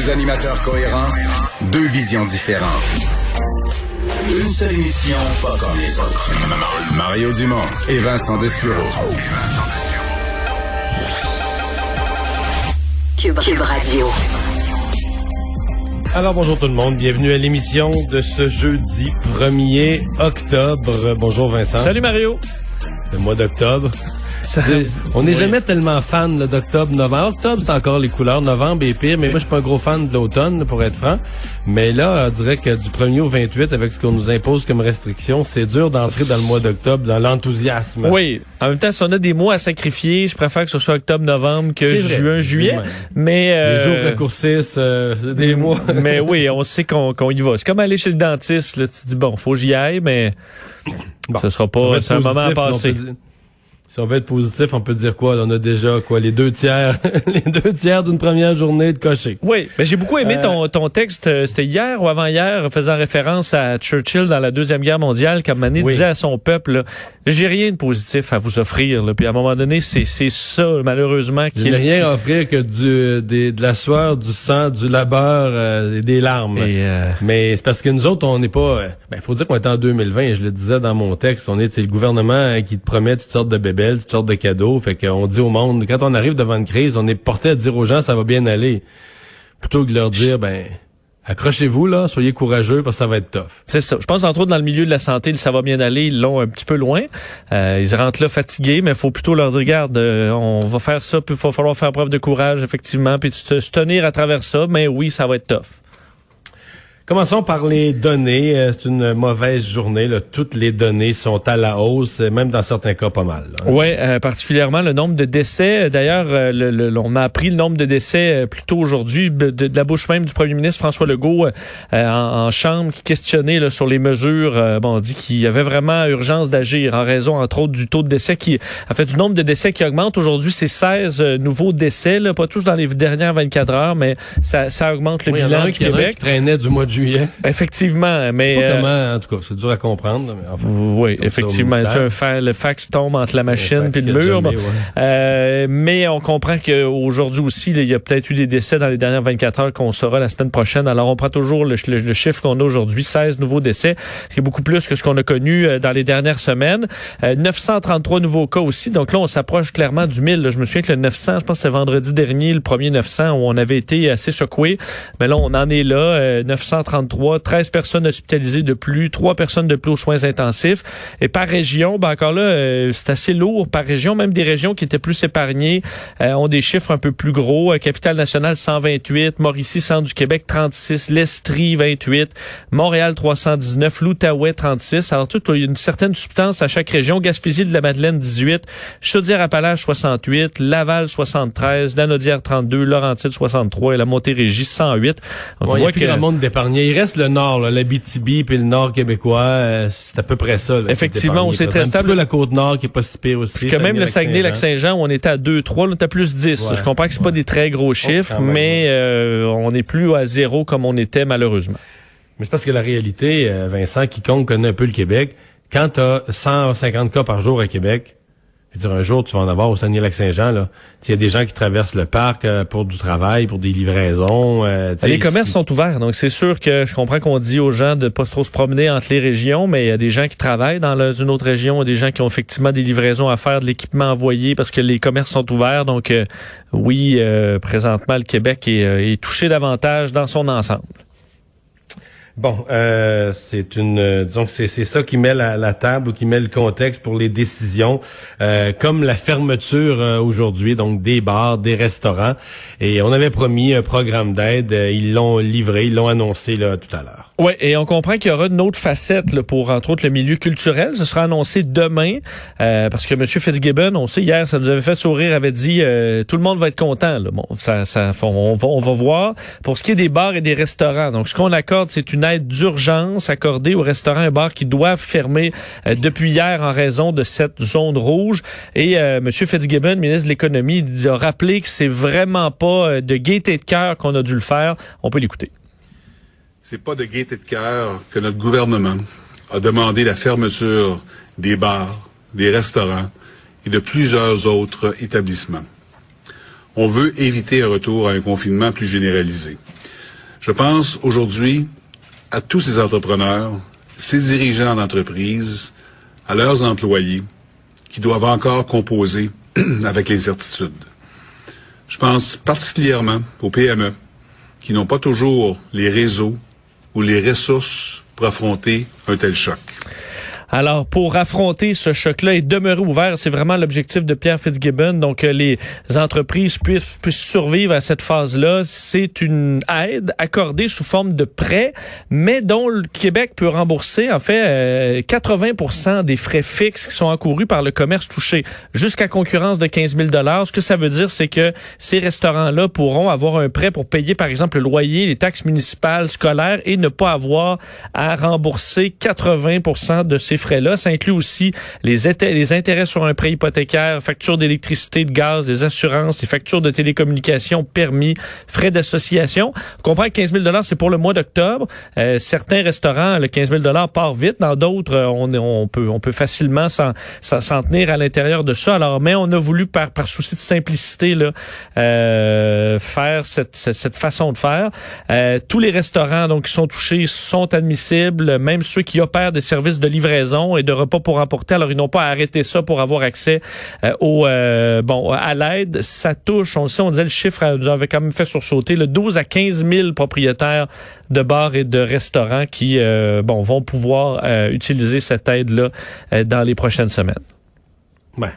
Deux animateurs cohérents, deux visions différentes. Une seule émission, pas comme les autres. Mario Dumont et Vincent Dessureau. Cube, Cube Radio. Alors bonjour tout le monde, bienvenue à l'émission de ce jeudi 1er octobre. Bonjour Vincent. Salut Mario. Le mois d'octobre. On n'est jamais tellement fan d'octobre, novembre. Octobre, c'est encore les couleurs. Novembre est pire, mais moi, je suis pas un gros fan de l'automne, pour être franc. Mais là, on dirait que du 1er au 28, avec ce qu'on nous impose comme restriction, c'est dur d'entrer dans le mois d'octobre, dans l'enthousiasme. Oui. En même temps, si on a des mois à sacrifier, je préfère que ce soit octobre, novembre que vrai. juin, juillet. Mais Les euh, jours raccourcissent, euh, des mois. mais oui, on sait qu'on y va. C'est comme aller chez le dentiste. Là, tu te dis bon, faut que j'y aille, mais Bon. ce sera pas. C'est un moment à passer. Si on veut être positif, on peut dire quoi? Là, on a déjà quoi les deux tiers, les deux tiers d'une première journée de cocher. Oui, mais j'ai beaucoup aimé Euh, ton, ton texte. euh, C'était hier ou avant-hier, faisant référence à Churchill dans la Deuxième Guerre mondiale, comme Mané Oui. disait à son peuple, j'ai rien de positif à vous offrir. Là. Puis à un moment donné, c'est c'est ça, malheureusement, qui J'ai rien à offrir que du, des, de la sueur, du sang, du labeur euh, et des larmes. Et, euh, Mais c'est parce que nous autres, on n'est pas. Ben, faut dire qu'on est en 2020. et Je le disais dans mon texte. On est, c'est le gouvernement qui te promet toutes sortes de bébelles, toutes sortes de cadeaux. Fait qu'on dit au monde, quand on arrive devant une crise, on est porté à dire aux gens, ça va bien aller, plutôt que de leur dire, ben, accrochez-vous là, soyez courageux parce que ça va être tough. C'est ça. Je pense entre autres dans le milieu de la santé, ça va bien aller. Ils l'ont un petit peu loin. Euh, ils rentrent là fatigués, mais il faut plutôt leur dire regarde, euh, on va faire ça, puis il va falloir faire preuve de courage effectivement, puis se, tenir à travers ça. Mais oui, ça va être tough. Commençons par les données. Euh, C'est une mauvaise journée. Là. Toutes les données sont à la hausse, euh, même dans certains cas pas mal. Oui, particulièrement le nombre de décès. D'ailleurs, euh, le, le- on a appris le nombre de décès euh, plus tôt aujourd'hui de, de la bouche même du premier ministre François Legault euh, en, en chambre qui questionnait là, sur les mesures. euh, bon, on dit qu'il y avait vraiment urgence d'agir en raison, entre autres, du taux de décès qui, en fait, du nombre de décès qui augmente. Aujourd'hui, c'est 16 euh, nouveaux décès, là, pas tous dans les dernières 24 heures, mais ça, ça augmente le Oui, il y en a bilan un du qui- Québec. qui traînait du mois de Effectivement, mais euh, en tout cas, c'est dur à comprendre. Oui, effectivement, un le fax tombe entre la machine et le mur. Euh, mais on comprend qu'aujourd'hui aussi, il y a peut-être eu des décès dans les dernières 24 heures qu'on saura la semaine prochaine. Alors on prend toujours le, chiffre qu'on a aujourd'hui, 16 nouveaux décès, ce qui est beaucoup plus que ce qu'on a connu euh, dans les dernières semaines. 933 nouveaux cas aussi, donc là on s'approche clairement du 1000. Je me souviens que le 900, je pense que c'est vendredi dernier, le premier 900 où on avait été assez secoué, mais là on en est là, 133, 13 personnes hospitalisées de plus, 3 personnes de plus aux soins intensifs. Et par région, ben encore là, euh, c'est assez lourd par région. Même des régions qui étaient plus épargnées euh, ont des chiffres un peu plus gros. Euh, Capitale nationale 128, Mauricie, centre du Québec 36, l'Estrie 28, Montréal 319, l'Outaouais 36. Alors tout, il y a une certaine substance à chaque région. Gaspésie de la Madeleine 18, Chaudière-Appalaches 68, Laval 73, Lanaudière 32, Laurentides 63 et la Montérégie 108. Donc, on voit que il reste le nord, là, l'Abitibi puis le nord québécois. euh, c'est à peu près ça. là, Effectivement, c'est très Un stable. peu la côte nord qui est pas si pire aussi. Parce que même le Saguenay-Lac-Saint-Jean. On était à 2, 3, là, on était à plus 10. Ouais. Je comprends que c'est pas des très gros chiffres, quand même, mais euh, on n'est plus à zéro comme on était malheureusement. Mais c'est parce que la réalité, euh, Vincent, quiconque connaît un peu le Québec, quand tu as 150 cas par jour à Québec, je veux dire, un jour, tu vas en avoir au Saguenay-Lac-Saint-Jean, là. Il y a des gens qui traversent le parc euh, pour du travail, pour des livraisons. euh, Les commerces sont ouverts, donc c'est sûr que je comprends qu'on dit aux gens de pas trop se promener entre les régions, mais il y a des gens qui travaillent dans le- une autre région, des gens qui ont effectivement des livraisons à faire, de l'équipement envoyé parce que les commerces sont ouverts. Donc euh, oui, euh, présentement, le Québec est, est touché davantage dans son ensemble. Bon, euh, c'est une, euh, disons que c'est ça qui met la, la table ou qui met le contexte pour les décisions, euh, comme la fermeture euh, aujourd'hui, donc des bars, des restaurants. Et on avait promis un programme d'aide, ils l'ont livré, ils l'ont annoncé là tout à l'heure. Oui, et on comprend qu'il y aura une autre facette là, pour, entre autres, le milieu culturel. Ce sera annoncé demain, euh, parce que M. Fitzgibbon, on sait, hier, ça nous avait fait sourire, avait dit euh, tout le monde va être content. Là. Bon, ça, ça, on, va, on va voir. Pour ce qui est des bars et des restaurants, donc ce qu'on accorde, c'est une aide d'urgence accordée aux restaurants et bars qui doivent fermer euh, depuis hier en raison de cette zone rouge. Et M. Fitzgibbon, ministre de l'Économie, a rappelé que c'est vraiment pas de gaieté de cœur qu'on a dû le faire. On peut l'écouter. C'est pas de gaieté de cœur que notre gouvernement a demandé la fermeture des bars, des restaurants et de plusieurs autres établissements. On veut éviter un retour à un confinement plus généralisé. Je pense aujourd'hui à tous ces entrepreneurs, ces dirigeants d'entreprise, à leurs employés qui doivent encore composer avec l'incertitude. Je pense particulièrement aux PME qui n'ont pas toujours les réseaux ou les ressources pour affronter un tel choc. Alors, pour affronter ce choc-là et demeurer ouvert, c'est vraiment l'objectif de Pierre Fitzgibbon. Donc, euh, les entreprises puissent, puissent survivre à cette phase-là. C'est une aide accordée sous forme de prêt, mais dont le Québec peut rembourser, en fait, 80% euh, des frais fixes qui sont encourus par le commerce touché, jusqu'à concurrence de 15 000 Ce que ça veut dire, c'est que ces restaurants-là pourront avoir un prêt pour payer, par exemple, le loyer, les taxes municipales, scolaires et ne pas avoir à rembourser 80% de ces frais-là. Ça inclut aussi les, intérêts sur un prêt hypothécaire, factures d'électricité, de gaz, des assurances, les factures de télécommunications, permis, frais d'association. On comprend que 15 000 c'est pour le mois d'octobre. Euh, certains restaurants, le 15 000 part vite. Dans d'autres, euh, on, on, peut, on peut facilement s'en tenir à l'intérieur de ça. Alors, mais on a voulu, par, par souci de simplicité, là, euh, faire cette, cette, façon de faire. Euh, tous les restaurants donc qui sont touchés sont admissibles, même ceux qui opèrent des services de livraison et de repas pour emporter. Alors, ils n'ont pas arrêté ça pour avoir accès euh, au euh, bon à l'aide. Ça touche, on le sait, on disait le chiffre nous avait quand même fait sursauter, le 12 à 15 000 propriétaires de bars et de restaurants qui euh, bon vont pouvoir utiliser cette aide-là dans les prochaines semaines. Ouais.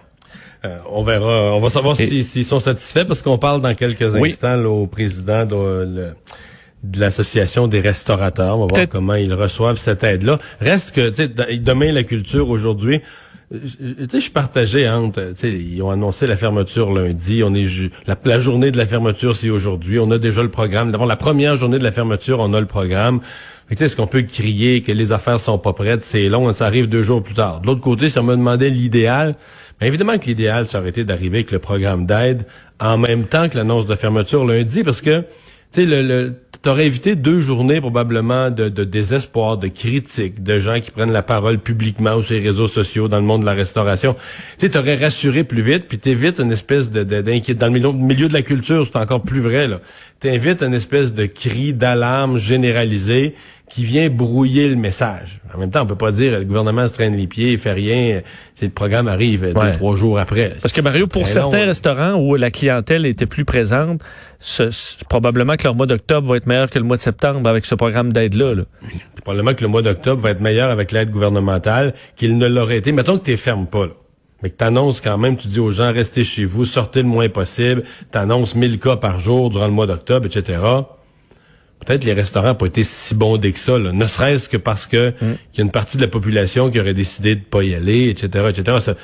on verra. On va savoir s'ils sont satisfaits parce qu'on parle dans quelques instants au président de, le, de l'association des restaurateurs. On va voir comment ils reçoivent cette aide-là. Reste que, tu sais, demain la culture, aujourd'hui, euh, tu sais, je suis partagé entre, tu sais, ils ont annoncé la fermeture lundi. On est la, journée de la fermeture, c'est aujourd'hui. On a déjà le programme. D'abord, la première journée de la fermeture, on a le programme. Tu sais, est-ce qu'on peut crier que les affaires sont pas prêtes, c'est long, ça arrive deux jours plus tard. De l'autre côté, si on me demandait l'idéal, mais évidemment que l'idéal, ça aurait été d'arriver avec le programme d'aide en même temps que l'annonce de fermeture lundi, parce que sais, le, le t'aurais évité deux journées probablement de, de, désespoir, de critiques, de gens qui prennent la parole publiquement sur les réseaux sociaux dans le monde de la restauration. Tu t'aurais rassuré plus vite, puis t'évites une espèce de, d'inquiétude. Dans le milieu de la culture, c'est encore plus vrai, là. T'invites une espèce de cri d'alarme généralisé qui vient brouiller le message. En même temps, on peut pas dire le gouvernement se traîne les pieds, il fait rien. C'est le programme arrive deux, trois jours après. Parce que Mario, pour certains restaurants où la clientèle était plus présente, ce, probablement que leur mois d'octobre va être meilleur que le mois de septembre avec ce programme d'aide-là. Là. Probablement que le mois d'octobre va être meilleur avec l'aide gouvernementale qu'il ne l'aurait été. Mettons que tu fermes pas. Là. Mais que t'annonces quand même, tu dis aux gens, restez chez vous, sortez le moins possible, t'annonces 1000 cas par jour durant le mois d'octobre, etc peut-être les restaurants n'ont pas été si bondés que ça, ne serait-ce que parce que mm. il y a une partie de la population qui aurait décidé de pas y aller, etc., etc.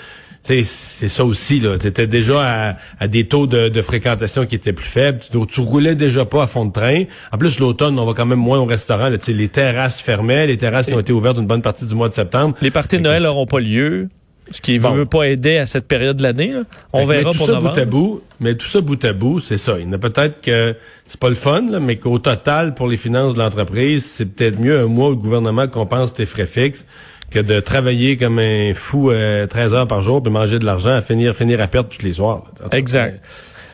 c'est ça aussi, là. Tu étais déjà à, des taux de, fréquentation qui étaient plus faibles. Tu, tu, roulais déjà pas à fond de train. En plus, l'automne, on va quand même moins au restaurant. Là, les terrasses fermaient, les terrasses qui ont été ouvertes une bonne partie du mois de septembre. Les parties de Noël n'auront pas lieu. Ce qui ne veut pas aider à cette période de l'année. On verra tout pour ça bout à bout, mais tout ça bout à bout, c'est ça. Il y a peut-être que c'est pas le fun, mais qu'au total, pour les finances de l'entreprise, c'est peut-être mieux un mois où le gouvernement compense tes frais fixes que de travailler comme un fou 13 euh, heures par jour puis manger de l'argent à finir finir à perdre tous les soirs. Exact.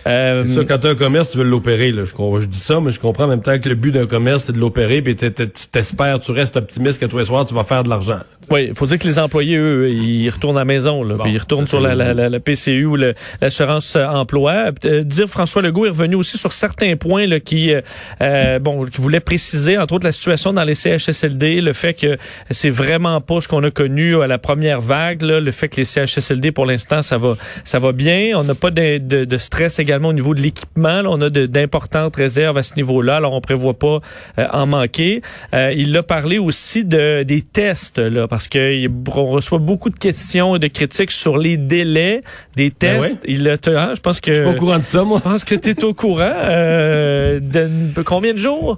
Euh, c'est ça, quand tu as un commerce, tu veux l'opérer. Là. Je, je dis ça, mais je comprends en même temps que le but d'un commerce, c'est de l'opérer, puis tu t'espères, tu restes optimiste que tous les soirs, tu vas faire de l'argent. Oui, il faut dire que les employés, eux, ils retournent à la maison, là, puis ils retournent sur la, la, la, PCU ou l'assurance euh, emploi. Euh, dire François Legault est revenu aussi sur certains points là, qui, euh, bon, qui voulait préciser, entre autres la situation dans les CHSLD, le fait que c'est vraiment pas ce qu'on a connu à la première vague, là, le fait que les CHSLD, pour l'instant, ça va, ça va bien. On n'a pas de, de, de stress également également au niveau de l'équipement. On a d'importantes réserves à ce niveau-là, alors on prévoit pas euh, en manquer. Euh, il a parlé aussi de des tests, là, parce qu'on reçoit beaucoup de questions et de critiques sur les délais des Ben tests. Il a, ah, je pense que... Je suis pas au courant de ça, moi. Je pense que tu es au courant. Euh, de, combien de jours?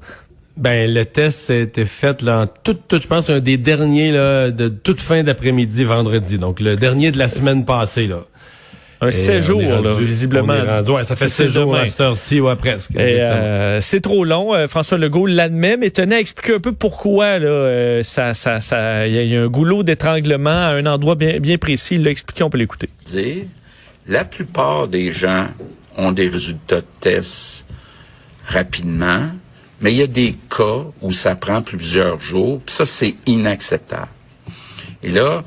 Ben le test a été fait là en tout, tout je pense un des derniers là de toute fin d'après-midi vendredi. Donc le dernier de la semaine passée là. Un Et séjour, là, visiblement. ouais, ça fait C'est six jours demain. à cette heure-ci, ouais, presque. Euh, c'est trop long. Euh, François Legault l'admet, mais tenait à expliquer un peu pourquoi là, euh, ça, ça, ça, il y, a- un goulot d'étranglement à un endroit bien, bien précis. Il l'a expliqué, on peut l'écouter. la plupart des gens ont des résultats de tests rapidement, mais il y a des cas où ça prend plusieurs jours, puis ça, c'est inacceptable. Et là,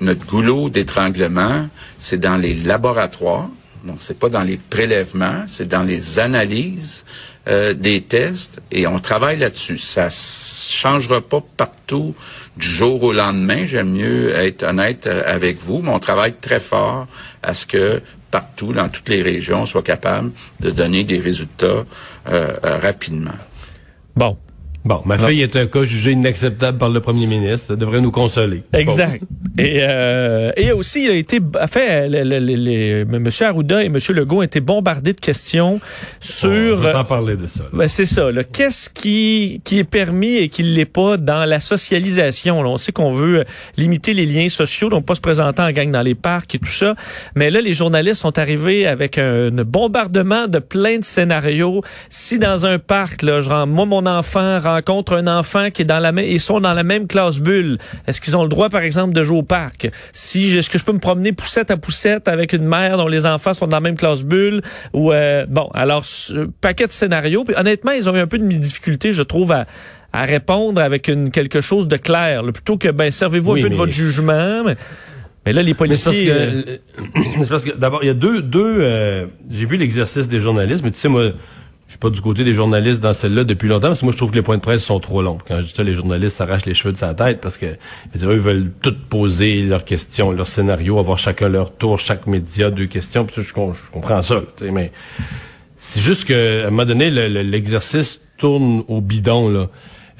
notre goulot d'étranglement, c'est dans les laboratoires, donc c'est pas dans les prélèvements, c'est dans les analyses euh, des tests, et on travaille là-dessus. Ça changera pas partout du jour au lendemain. J'aime mieux être honnête euh, avec vous, mais on travaille très fort à ce que partout, dans toutes les régions, on soit capable de donner des résultats euh, rapidement. Bon, Bon, ma fille est un cas jugé inacceptable par le premier ministre. Ça devrait nous consoler. exact. Et, euh, et aussi, il a été, fait, les- M. Arruda et M. Legault ont été bombardés de questions sur. On va parler de ça. Ben, c'est ça. Qu'est-ce qui, qui est permis et qui ne l'est pas dans la socialisation? là? On sait qu'on veut limiter les liens sociaux, donc pas se présenter en gang dans les parcs et tout ça. Mais là, les journalistes sont arrivés avec un, bombardement de plein de scénarios. Si dans un parc, là, je rends, moi, mon enfant rencontre un enfant qui est dans la même, ils sont dans la même classe bulle, est-ce qu'ils ont le droit, par exemple, de jouer au parc? Si, est-ce que je peux me promener poussette à poussette avec une mère dont les enfants sont dans la même classe bulle? Ou, euh, bon, alors, ce paquet de scénarios. Puis, honnêtement, ils ont eu un peu de difficulté, je trouve, à, à répondre avec une, quelque chose de clair, là, plutôt que, ben, servez-vous Oui, un peu de votre jugement. Mais, mais là, les Mais c'est parce policiers... que, euh, c'est parce que d'abord, il y a deux, deux. euh, J'ai vu l'exercice des journalistes, mais tu sais, moi, pas du côté des journalistes dans celle-là depuis longtemps, parce que moi, je trouve que les points de presse sont trop longs. Quand je dis ça, les journalistes s'arrachent les cheveux de sa tête parce que eux veulent tout poser leurs questions, leurs scénarios, avoir chacun leur tour, chaque média deux questions. Puis je, je comprends ça. mais c'est juste que à un moment donné, le- le- l'exercice tourne au bidon là.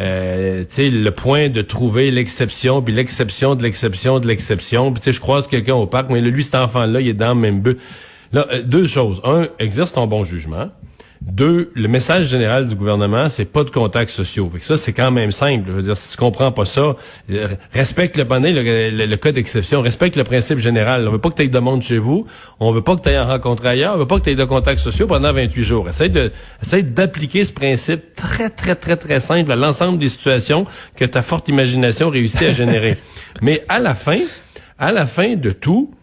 Euh, le point de trouver l'exception, puis l'exception de l'exception de l'exception. Puis je croise quelqu'un au parc, mais lui, cet enfant-là, il est dans le même but. Là, euh, deux choses. Un, exerce ton bon jugement. Deux, le message général du gouvernement, c'est pas de contacts sociaux. Fait que ça, c'est quand même simple. Je veux dire, si tu comprends pas ça, euh, respecte le panel, le, le- le cas d'exception, respecte le principe général. On veut pas que tu aies de monde chez vous, on veut pas que tu aies en rencontré ailleurs, on veut pas que tu aies de contacts sociaux pendant 28 jours. Essaye de, essaye d'appliquer ce principe très, très, très, très simple à l'ensemble des situations que ta forte imagination réussit à générer. Mais à la fin, à la fin de tout,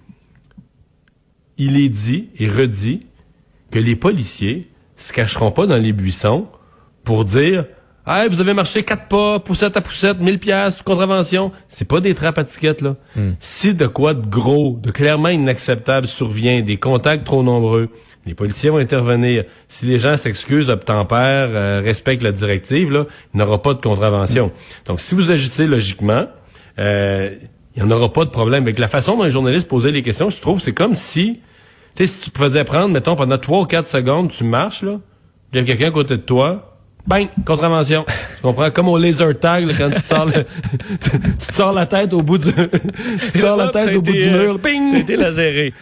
il est dit et redit que les policiers se cacheront pas dans les buissons pour dire Hey, vous avez marché quatre pas, poussette à poussette, 1000 pièces, contravention. C'est pas des trappes à tickets, là. Si de quoi de gros, de clairement inacceptable survient, des contacts trop nombreux, les policiers vont intervenir. Si les gens s'excusent, obtempèrent, euh, respectent la directive, là, il n'y aura pas de contravention. Donc, si vous agissez logiquement, euh, il n'y en aura pas de problème. Avec la façon dont les journalistes posaient les questions, je trouve, c'est comme si, tu sais, si tu te faisais prendre, mettons, pendant trois ou quatre secondes, tu marches, là, il y a quelqu'un à côté de toi, bang, contravention. tu comprends? Comme au laser tag, là, quand tu te sors le- tu, tu te sors la tête au bout du, tu te sors la tête au bout du euh, mur, ping! T'as été laséré.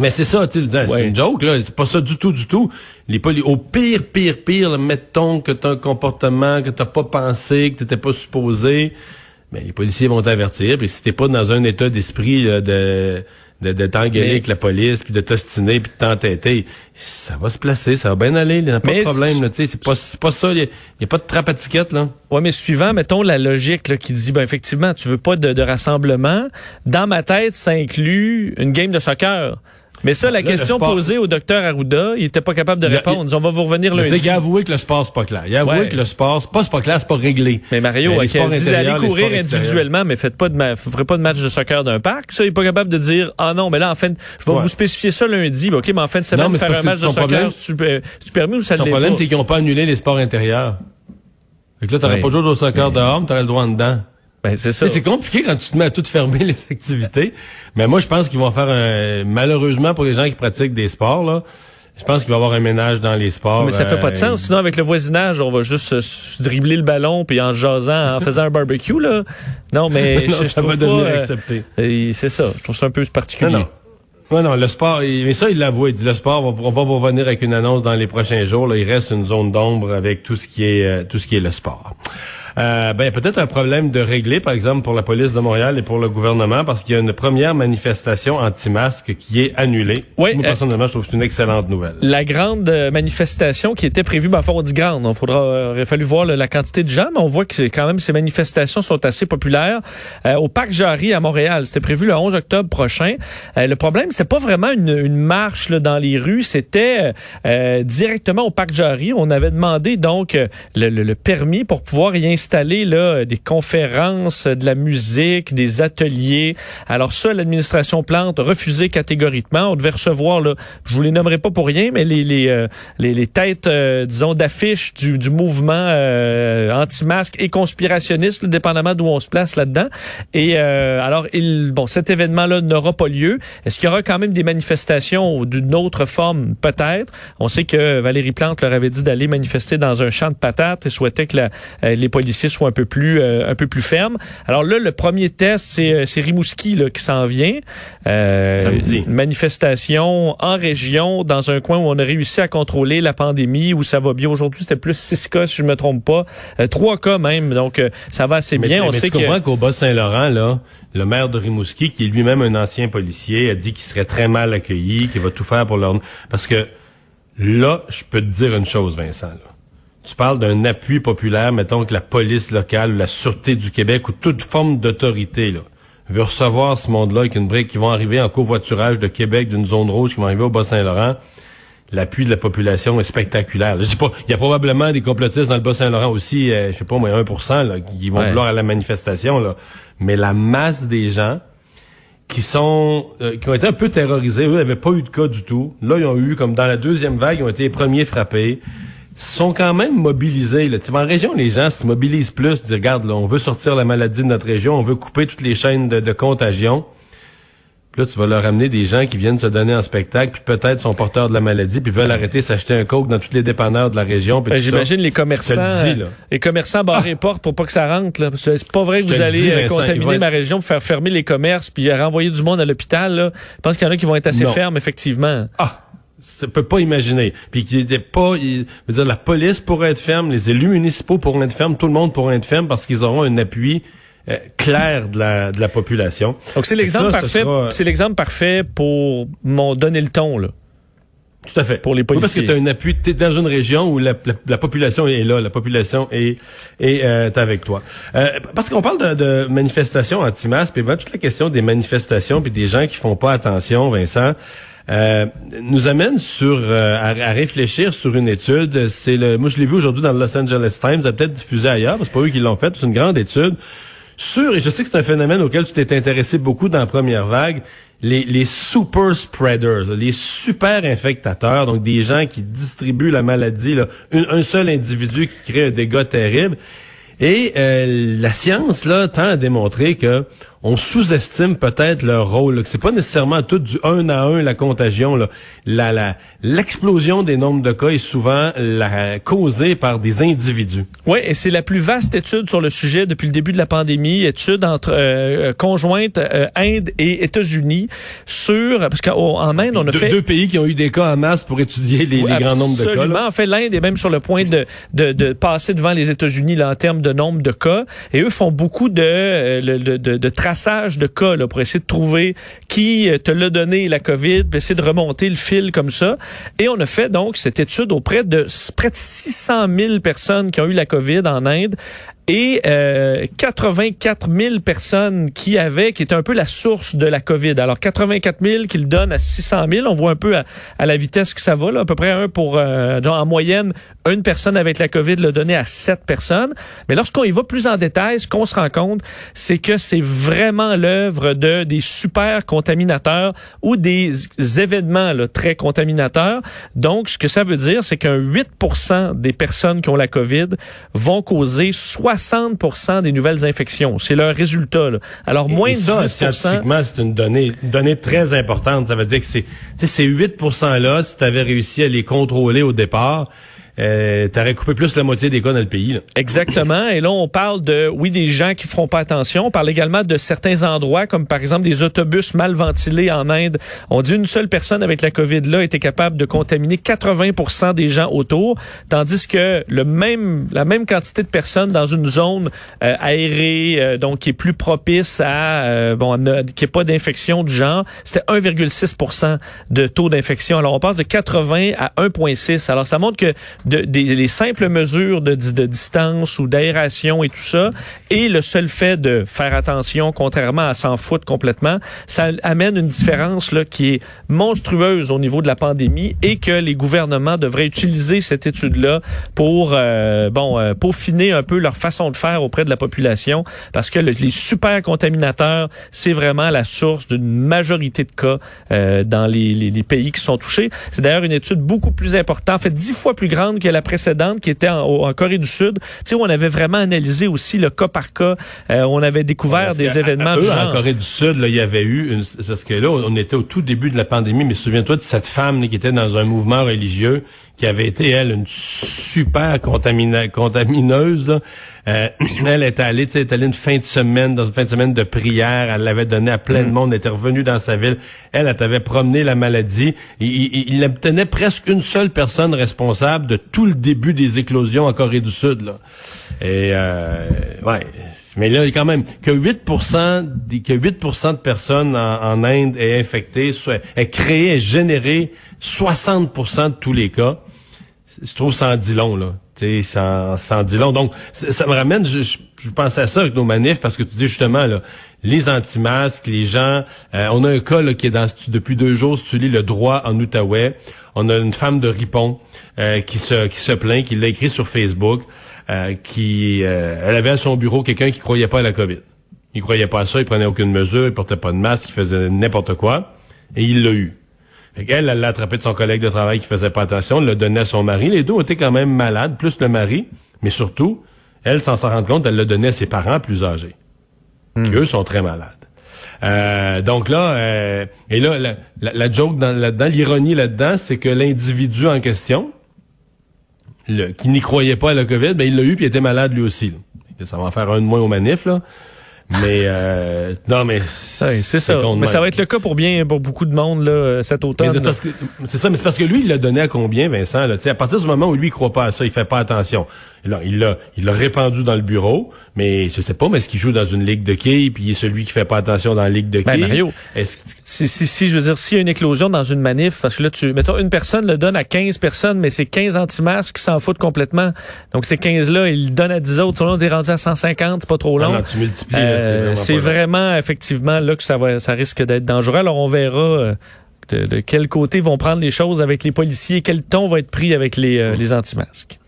Mais c'est ça, tu sais, c'est une joke, là. C'est pas ça du tout, du tout. Les poli- au pire, pire, pire, là, mettons que t'as un comportement que t'as pas pensé, que t'étais pas supposé, ben, les policiers vont t'avertir. Puis si t'es pas dans un état d'esprit de de, de t'engueuler Mais- avec la police, puis de t'ostiner, puis de t'entêter, ça va se placer, ça va bien aller, il n'y a pas Mais de problème. c'est- là, tu sais, C'est pas, c'est pas ça, il n'y a, pas de trappe à ticket, là. Ouais, mais suivant, mettons la logique là, qui dit, ben effectivement, tu veux pas de, de rassemblement. Dans ma tête, ça inclut une game de soccer. Mais ça, la Là, question sport- posée au docteur Arruda, il était pas capable de Il répondre. Il on va vous revenir Le lundi. gars a avoué que le sport, c'est pas clair. Il a avoué Ouais. que le sport, c'est pas, c'est pas clair, c'est pas réglé. Mais Mario, les ok, sports elle dit les courir individuellement, mais faites pas de ma- vous ferez pas de match de soccer d'un parc. Ça, il est pas capable de dire ah non, mais là en fin, de- je vais Ouais. vous spécifier ça lundi. Ok, mais en fin de semaine, Non, mais faire un match de soccer, problème- c'est-tu euh, c'est-tu permis ou ça Son problème, c'est qu'ils n'ont pas annulé les sports intérieurs. Fait que là, t'aurais Ouais. pas joué au soccer dehors, mais t'aurais le droit en dedans. Ben, c'est ça. C'est compliqué quand tu te mets à tout fermer les activités. Mais moi, je pense qu'ils vont faire un... Malheureusement, pour les gens qui pratiquent des sports, là, Je pense qu'il va y avoir un ménage dans les sports. Mais ça fait pas de euh, sens. Sinon, avec le voisinage, on va juste euh, dribbler le ballon puis en jasant, en faisant un barbecue, là. Non, mais non, je, je ça trouve va devenir euh, accepté. c'est ça. Je trouve ça un peu particulier. Non, non. Ouais, non, le sport, il- mais ça, il l'avoue. Il dit, le sport, on va, on va vous revenir avec une annonce dans les prochains jours. Là, il reste une zone d'ombre avec tout ce qui est, euh, tout ce qui est le sport. Euh, ben, peut-être un problème de régler, par exemple, pour la police de Montréal et pour le gouvernement, parce qu'il y a une première manifestation anti-masque qui est annulée. Oui, Moi, euh, personnellement, je trouve que c'est une excellente nouvelle. La grande euh, manifestation qui était prévue, ben, enfin, on dit grande, il faudra, euh, aurait fallu voir la quantité de gens, mais on voit que c'est quand même ces manifestations sont assez populaires. Euh, au Parc Jarry à Montréal, c'était prévu le 11 octobre prochain. Euh, le problème, c'est pas vraiment une, une marche là, dans les rues, c'était euh, directement au Parc Jarry. On avait demandé donc le, le- le permis pour pouvoir y installer là, des conférences, de la musique, des ateliers. Alors ça, l'administration Plante a refusé catégoriquement. On devait recevoir, là, je vous les nommerai pas pour rien, mais les, les, euh, les, les têtes, euh, disons, d'affiches du, du mouvement euh, anti-masque et conspirationniste, là, dépendamment d'où on se place là-dedans. Et euh, alors, il, bon, cet événement-là n'aura pas lieu. Est-ce qu'il y aura quand même des manifestations d'une autre forme? Peut-être. On sait que Valérie Plante leur avait dit d'aller manifester dans un champ de patates et souhaitait que la- euh, les policiers soient un peu plus euh, un peu plus fermes. Alors là, le premier test, c'est euh, c'est Rimouski là, qui s'en vient. Euh, Samedi. une manifestation en région, dans un coin où on a réussi à contrôler la pandémie, où ça va bien. Aujourd'hui, c'était plus six cas, si je me trompe pas. Euh, trois cas même, donc euh, ça va assez Mais, bien. mais on sait tu que... comprends qu'au Bas-Saint-Laurent, là, le maire de Rimouski, qui est lui-même un ancien policier, a dit qu'il serait très mal accueilli, qu'il va tout faire pour leur... Parce que là, je peux te dire une chose, Vincent. Là. Tu parles d'un appui populaire, mettons que la police locale ou la Sûreté du Québec ou toute forme d'autorité là, veut recevoir ce monde-là avec une brique qui vont arriver en covoiturage de Québec d'une zone rouge qui vont arriver au Bas-Saint-Laurent. L'appui de la population est spectaculaire. Je dis pas, il y a probablement des complotistes dans le Bas-Saint-Laurent aussi, euh, je sais pas, moi, 1%, là, qui vont Ouais. vouloir à la manifestation, là. Mais la masse des gens qui sont, euh, qui ont été un peu terrorisés, eux n'avaient pas eu de cas du tout. Là, ils ont eu, comme dans la deuxième vague, ils ont été les premiers frappés. Sont quand même mobilisés. Là. Tu en région, les gens se mobilisent plus. Disent, regarde, là, on veut sortir la maladie de notre région, on veut couper toutes les chaînes de, de contagion. Puis là, tu vas leur amener des gens qui viennent se donner en spectacle, puis peut-être sont porteurs de la maladie, puis veulent arrêter s'acheter un coke dans tous les dépanneurs de la région. puis Ben. J'imagine les commerçants, le dis, là. les commerçants barrent les portes pour pas que ça rentre. là. C'est pas vrai que vous le allez dis, euh, Vincent, contaminer être- ma région pour faire fermer les commerces puis renvoyer du monde à l'hôpital. là. Je pense qu'il y en a qui vont être assez Non. fermes, effectivement. Ah, ça peut pas imaginer. Puis qu'il était pas, il, je veux dire, la police pourrait être ferme, les élus municipaux pourraient être fermes, tout le monde pourrait être ferme parce qu'ils auront un appui euh, clair de la, de la population. Donc c'est l'exemple parfait. sera- C'est l'exemple parfait pour m'en donner le ton là. Tout à fait. Pour les Oui, parce policiers. que tu as un appui, tu dans une région où la, la- la population est là, la population est, est euh, avec toi. Euh, parce qu'on parle de, de manifestations anti-masques, puis ben, toute la question des manifestations puis des gens qui font pas attention, Vincent, euh, nous amène sur euh, à, à réfléchir sur une étude. C'est le, moi je l'ai vu aujourd'hui dans le Los Angeles Times, a peut-être diffusé ailleurs, c'est pas eux qui l'ont fait. C'est une grande étude sur, et je sais que c'est un phénomène auquel tu t'es intéressé beaucoup dans la première vague, les, les super spreaders, les super infectateurs, donc des gens qui distribuent la maladie, là, un, un seul individu qui crée un dégât terrible. Et euh, la science là tend à démontrer que on sous-estime peut-être leur rôle, là, que c'est pas nécessairement tout du un à un la contagion. Là. La, la, l'explosion des nombres de cas est souvent la, causée par des individus. Oui, et c'est la plus vaste étude sur le sujet depuis le début de la pandémie, étude entre euh, euh, conjointe euh, Inde et États-Unis sur parce qu'en en Inde on a deux, fait deux pays qui ont eu des cas en masse pour étudier les, Oui, les grands nombres de cas. Absolument. En fait, l'Inde est même sur le point de, de, de passer devant les États-Unis là, en termes de nombre de cas. Et eux font beaucoup de, euh, de, de, de de cas là, pour essayer de trouver qui euh, te l'a donné la COVID, puis essayer de remonter le fil comme ça. Et on a fait donc cette étude auprès de près de 600 000 personnes qui ont eu la COVID en Inde et euh, 84 000 personnes qui avaient, qui étaient un peu la source de la COVID. Alors 84 000 qu'ils donnent à 600 000, on voit un peu à, à la vitesse que ça va, là, à peu près un pour, euh, genre, en moyenne, une personne avec la COVID l'a donné à sept personnes. Mais lorsqu'on y va plus en détail, ce qu'on se rend compte, c'est que c'est vraiment l'œuvre de des super contaminateurs ou des événements là, très contaminateurs. Donc, ce que ça veut dire, c'est qu'un 8% des personnes qui ont la COVID vont causer 60 des nouvelles infections. C'est leur résultat. Là. Alors, moins Et de ça, 10 scientifiquement, c'est une donnée, une donnée très importante. Ça veut dire que c'est, ces 8% là, si tu avais réussi à les contrôler au départ, euh, t'aurais coupé plus la moitié des cas dans le pays. Là. Exactement. Et là, on parle de, oui, des gens qui feront pas attention. On parle également de certains endroits, comme par exemple des autobus mal ventilés en Inde. On dit une seule personne avec la COVID-là était capable de contaminer 80% des gens autour, tandis que le même, la même quantité de personnes dans une zone euh, aérée, euh, donc qui est plus propice à, euh, bon, qui est pas d'infection du genre, c'était 1,6% de taux d'infection. Alors, on passe de 80 à 1,6. Alors, ça montre que de, les simples mesures de, de distance ou d'aération et tout ça, et le seul fait de faire attention, contrairement à s'en foutre complètement, ça amène une différence là qui est monstrueuse au niveau de la pandémie et que les gouvernements devraient utiliser cette étude-là pour euh, bon euh, peaufiner un peu leur façon de faire auprès de la population, parce que le, les super contaminateurs, c'est vraiment la source d'une majorité de cas euh, dans les, les, les pays qui sont touchés. C'est d'ailleurs une étude beaucoup plus importante, en fait dix fois plus grande que la précédente qui était en, en Corée du Sud, tu sais, où on avait vraiment analysé aussi le cas par cas, euh, on avait découvert Parce des événements à- du eux, genre. En Corée du Sud, là, il y avait eu une, parce que là, on était au tout début de la pandémie, mais souviens-toi de cette femme là, qui était dans un mouvement religieux, qui avait été elle une super contamina- contamineuse. là. Euh, elle était allée, tu sais, elle était allée une fin de semaine dans une fin de semaine de prière. Elle l'avait donné à plein de monde. Elle était revenue dans sa ville. Elle, elle t'avait promené la maladie. Il, il, il obtenait presque une seule personne responsable de tout le début des éclosions en Corée du Sud. Là. Et euh, ouais. Mais là, quand même, que 8%, des- que 8% de personnes en, en Inde aient infecté, soit, aient créé, aient généré 60% de tous les cas, je trouve en dit long, là. Tu sais, ça en dit long. Donc, ça, me ramène, je, je, pensais à ça avec nos manifs, parce que tu dis justement, là, les anti-masques, les gens, euh, on a un cas là, qui est dans, depuis deux jours, si tu lis le droit en Outaouais, on a une femme de Ripon euh, qui se qui se plaint, qui l'a écrit sur Facebook, euh, qui euh, elle avait à son bureau quelqu'un qui croyait pas à la COVID. Il croyait pas à ça, il prenait aucune mesure, il portait pas de masque, il faisait n'importe quoi, et il l'a eu. Fait elle l'a attrapé de son collègue de travail qui faisait pas attention, elle l'a donné à son mari. Les deux été quand même malades, plus le mari, mais surtout, elle, sans s'en rendre compte, elle l'a donné à ses parents plus âgés, qui eux sont très malades. Euh, donc là, euh, et là, la, la, la joke dans, là-dedans, l'ironie là-dedans, c'est que l'individu en question, le, qui n'y croyait pas à la COVID, ben il l'a eu puis il était malade lui aussi. là. Ça va en faire un de moins au manif, là. Mais euh, non, mais Ouais, c'est ça. Mais ça va être le cas pour bien pour beaucoup de monde là, cet automne. C'est ça, mais c'est parce que lui, il l'a donné à combien, Vincent? Là, Tu sais, à partir du moment où lui, il croit pas à ça, il fait pas attention. Là, il l'a il l'a répandu dans le bureau, mais je sais pas, mais est-ce qu'il joue dans une ligue de quilles, puis il est celui qui fait pas attention dans la ligue de Ben, quilles? Mario, Est-ce que- Si, si, si, je veux dire, s'il y a une éclosion dans une manif, parce que là, tu, mettons, une personne le donne à 15 personnes, mais c'est 15 anti-masques qui s'en foutent complètement. Donc, ces 15-là, ils le donnent à 10 autres. On est rendu à 150, c'est pas trop Ah long. non, tu multiplies, Euh, c'est vraiment, effectivement, là que ça va, ça risque d'être dangereux. Alors, on verra euh, de, de quel côté vont prendre les choses avec les policiers, quel ton va être pris avec les, euh, les anti-masques.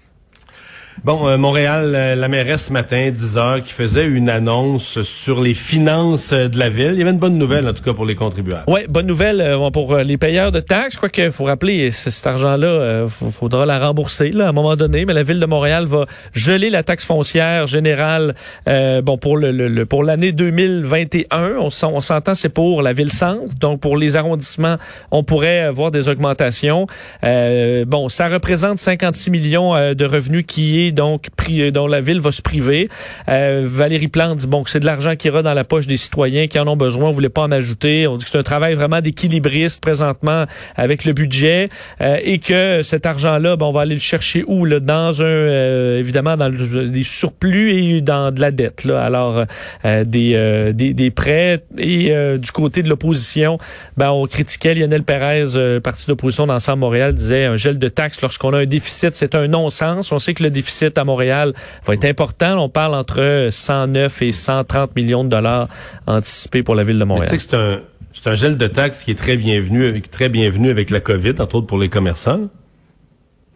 Bon, euh, Montréal, euh, la mairesse ce matin, 10 heures, qui faisait une annonce sur les finances euh, de la ville. Il y avait une bonne nouvelle, en tout cas, pour les contribuables. Ouais, bonne nouvelle pour les payeurs de taxes. Quoi qu'il faut rappeler, cet argent-là, f- faudra la rembourser là, à un moment donné. Mais la ville de Montréal va geler la taxe foncière générale. bon, pour le, le- le- pour l'année 2021, on, s'en- on s'entend, c'est pour la ville centre. Donc pour les arrondissements, on pourrait avoir des augmentations. Bon, ça représente 56 millions de revenus qui est donc pris, dont la ville va se priver. Euh, Valérie Plante dit bon que c'est de l'argent qui ira dans la poche des citoyens qui en ont besoin. On voulait pas en ajouter. On dit que c'est un travail vraiment d'équilibriste présentement avec le budget euh, et que cet argent-là, ben, on va aller le chercher où là? Dans un euh, évidemment dans le- des surplus et dans de la dette. Là. Alors euh, des, euh, des des prêts et euh, du côté de l'opposition, ben on critiquait Lionel Pérez, euh, parti d'opposition d'Ensemble Montréal, disait un gel de taxes lorsqu'on a un déficit, c'est un non-sens. On sait que le déficit à Montréal va être important. On parle entre 109 et 130 millions de dollars anticipés pour la ville de Montréal. Tu sais que c'est un, c'est un gel de taxes qui est très bienvenu, avec- très bienvenu avec la COVID, entre autres pour les commerçants.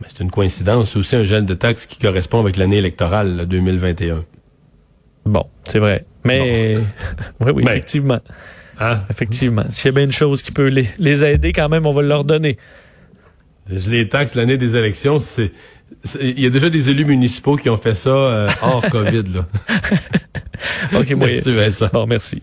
Mais c'est une coïncidence, c'est aussi un gel de taxes qui correspond avec l'année électorale, là, 2021. Bon, c'est vrai. Mais oui, oui, Mais- effectivement. Hein? Effectivement. S'il y a bien une chose qui peut les, les aider, quand même, on va leur donner. Les taxes l'année des élections, c'est il y a déjà des élus municipaux qui ont fait ça euh, hors COVID. Là. OK, moi. Bon, merci.